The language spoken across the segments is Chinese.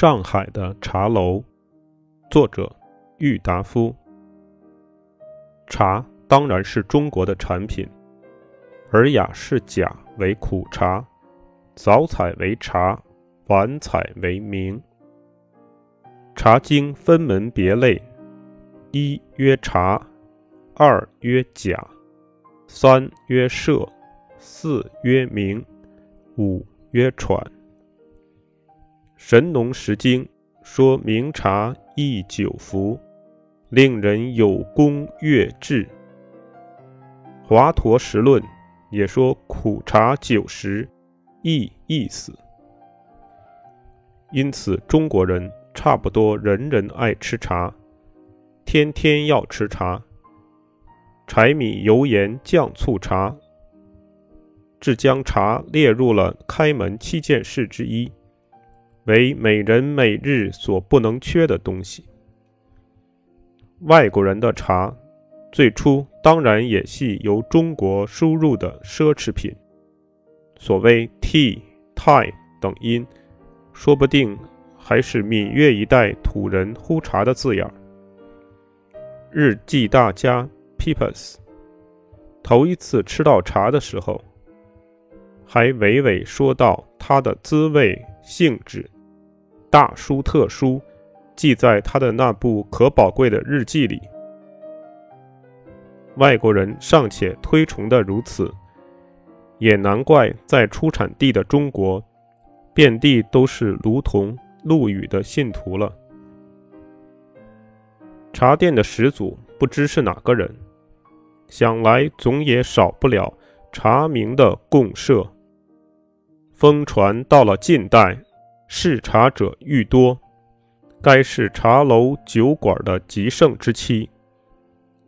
上海的茶楼，作者郁达夫。茶当然是中国的产品，尔雅是假为苦茶，早采为茶，晚采为茗。茶经分门别类，一曰茶，二曰假，三曰歙，四曰茗，五曰喘。《神农时经》说明茶宜久服，令人有功悦志。《华佗时论》也说苦茶久食，易易死。因此，中国人差不多人人爱吃茶，天天要吃茶。柴米油盐酱醋茶，至将茶列入了开门七件事之一。为每人每日所不能缺的东西。外国人的茶，最初当然也系由中国输入的奢侈品。所谓 tea、Thai 等音，说不定还是闽粤一带土人呼茶的字眼。日记大家 Peppers 头一次吃到茶的时候，还娓娓说到它的滋味性质。大书特书，记在他的那部可宝贵的日记里。外国人尚且推崇的如此，也难怪在出产地的中国，遍地都是卢仝、陆羽的信徒了。茶店的始祖不知是哪个人，想来总也少不了茶名的贡社。风传到了近代。嗜茶者愈多，该是茶楼酒馆的极盛之期。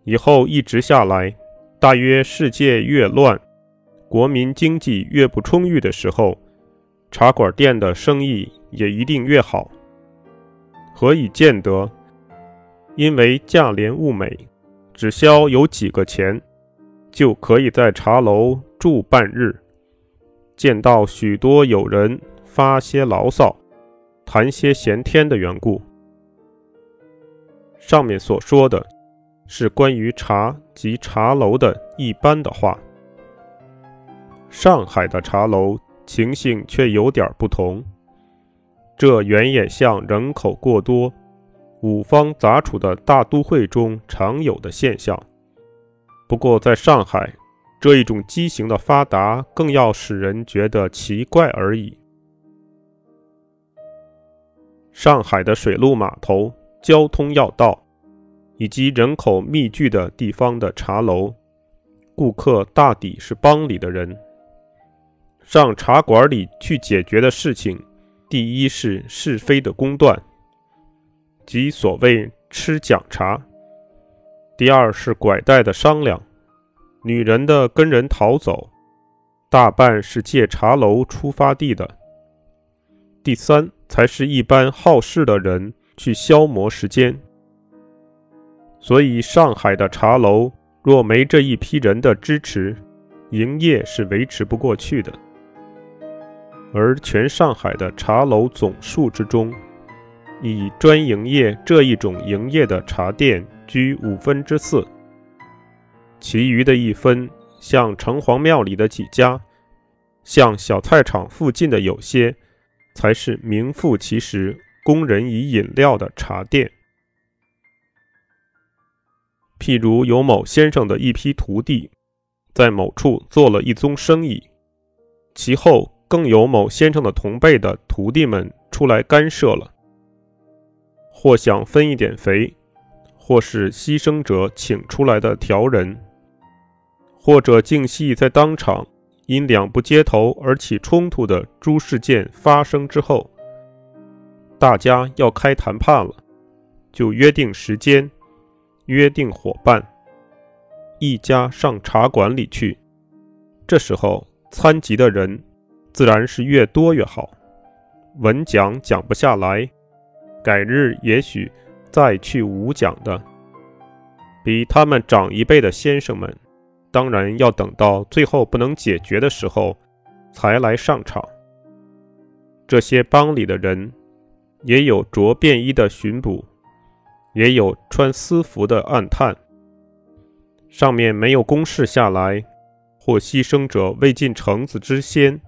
以后一直下来，大约世界越乱，国民经济越不充裕的时候，茶馆店的生意也一定越好。何以见得？因为价廉物美，只消有几个钱，就可以在茶楼住半日，见到许多友人。发些牢骚，谈些闲天的缘故。上面所说的，是关于茶及茶楼的一般的话。上海的茶楼情形却有点不同，这原也像人口过多、五方杂处的大都会中常有的现象。不过，在上海，这一种畸形的发达，更要使人觉得奇怪而已。上海的水陆码头、交通要道，以及人口密聚的地方的茶楼，顾客大抵是帮里的人。上茶馆里去解决的事情，第一是是非的公断，即所谓吃讲茶；第二是拐带的商量，女人的跟人逃走，大半是借茶楼出发地的；第三。才是一般好事的人去消磨时间，所以上海的茶楼若没这一批人的支持，营业是维持不过去的。而全上海的茶楼总数之中，以专营业这一种营业的茶店居五分之四，其余的一分，像城隍庙里的几家，像小菜场附近的有些。才是名副其实供人以饮料的茶店。譬如有某先生的一批徒弟，在某处做了一宗生意，其后更有某先生的同辈的徒弟们出来干涉了，或想分一点肥，或是牺牲者请出来的调人，或者竟系在当场。因两不接头而起冲突的诸事件发生之后，大家要开谈判了，就约定时间，约定伙伴，一家上茶馆里去。这时候参集的人自然是越多越好。文讲讲不下来，改日也许再去武讲的，比他们长一辈的先生们。当然要等到最后不能解决的时候，才来上场。这些帮里的人，也有着便衣的巡捕，也有穿私服的暗探。上面没有公事下来，或牺牲者未进城子之先，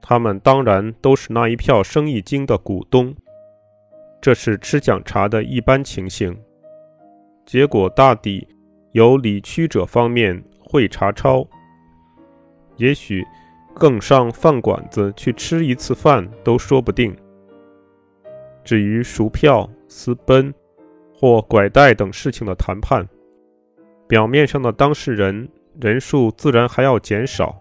他们当然都是那一票生意经的股东。这是吃讲茶的一般情形。结果大抵有理屈者方面会查抄，也许更上饭馆子去吃一次饭都说不定。至于赎票、私奔或拐带等事情的谈判，表面上的当事人人数自然还要减少，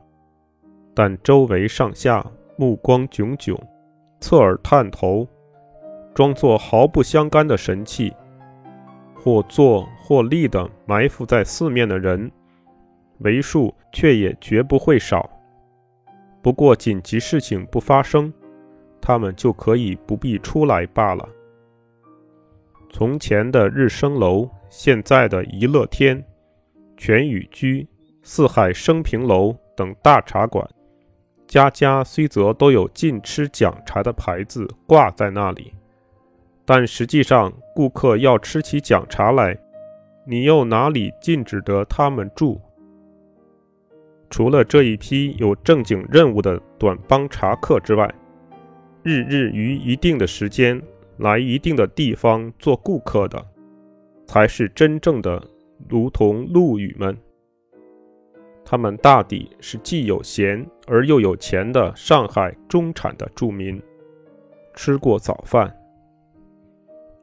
但周围上下目光炯炯，侧耳探头，装作毫不相干的神气，或坐获利的埋伏在四面的人，为数却也绝不会少。不过紧急事情不发生，他们就可以不必出来罢了。从前的日升楼，现在的怡乐天。全宇居、四海升平楼等大茶馆，家家虽则都有禁吃讲茶的牌子挂在那里，但实际上顾客要吃起讲茶来，你又哪里禁止得他们住？除了这一批有正经任务的短帮茶客之外，日日于一定的时间来一定的地方做顾客的，才是真正的。如同陆羽们，他们大抵是既有闲而又有钱的上海中产的住民，吃过早饭，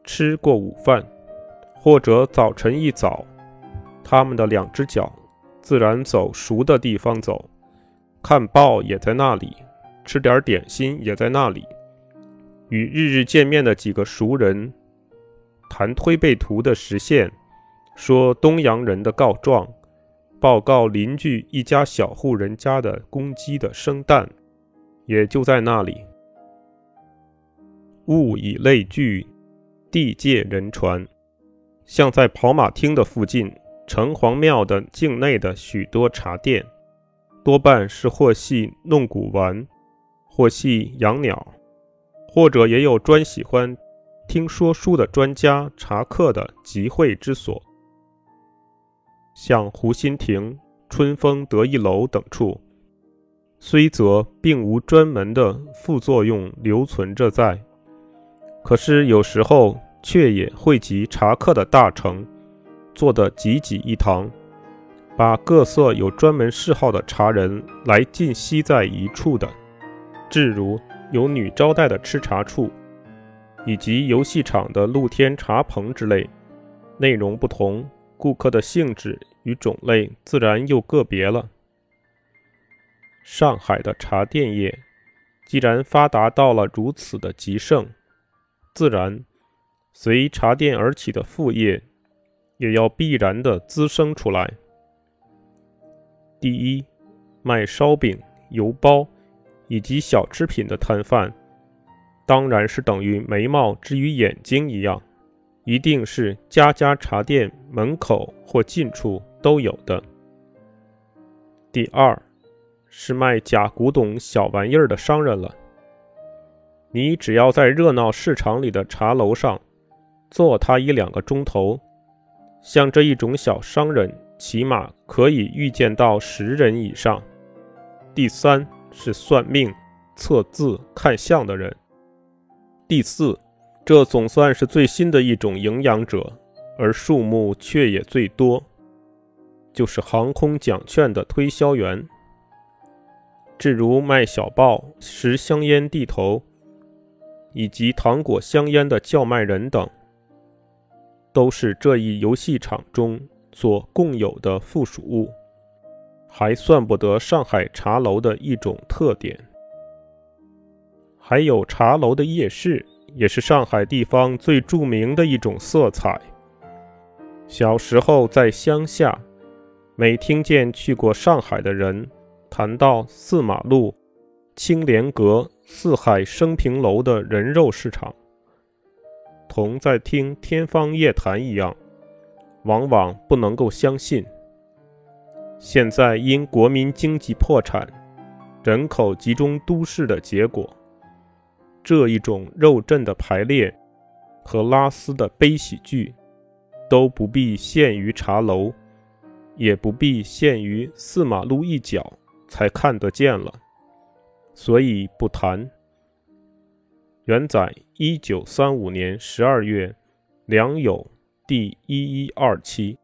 吃过午饭，或者早晨一早，他们的两只脚自然走熟的地方走，看报也在那里，吃点点心也在那里，与日日见面的几个熟人谈推背图的实现。说东洋人的告状，报告邻居一家小户人家的公鸡的生蛋，也就在那里。物以类聚，地界人传，像在跑马厅的附近，城隍庙的境内的许多茶店，多半是或系弄古玩，或系养鸟，或者也有专喜欢听说书的专家茶客的集会之所。像湖心亭、春风得意楼等处，虽则并无专门的副作用留存着在，可是有时候却也汇集茶客的大成，做得挤挤一堂，把各色有专门嗜好的茶人来尽吸在一处的，至如有女招待的吃茶处，以及游戏场的露天茶棚之类，内容不同。顾客的性质与种类自然又个别了。上海的茶店业既然发达到了如此的极盛，自然随茶店而起的副业也要必然的滋生出来。第一，卖烧饼、油包以及小吃品的摊贩，当然是等于眉毛之于眼睛一样。一定是家家茶店门口或近处都有的。第二，是卖假古董小玩意儿的商人了。你只要在热闹市场里的茶楼上坐他一两个钟头，像这一种小商人，起码可以预见到十人以上。第三是算命、测字、看相的人。第四。这总算是最新的一种营养者，而数目却也最多，就是航空奖券的推销员。至如卖小报、食香烟地头，以及糖果、香烟的叫卖人等，都是这一游戏场中所共有的附属物，还算不得上海茶楼的一种特点。还有茶楼的夜市。也是上海地方最著名的一种色彩。小时候在乡下，每听见去过上海的人谈到四马路、青莲阁、四海升平楼的人肉市场，同在听天方夜谭一样，往往不能够相信。现在因国民经济破产、人口集中都市的结果。这一种肉阵的排列和拉丝的悲喜剧，都不必限于茶楼，也不必限于四马路一角才看得见了，所以不谈。原载一九三五年十二月，良友第一一二期。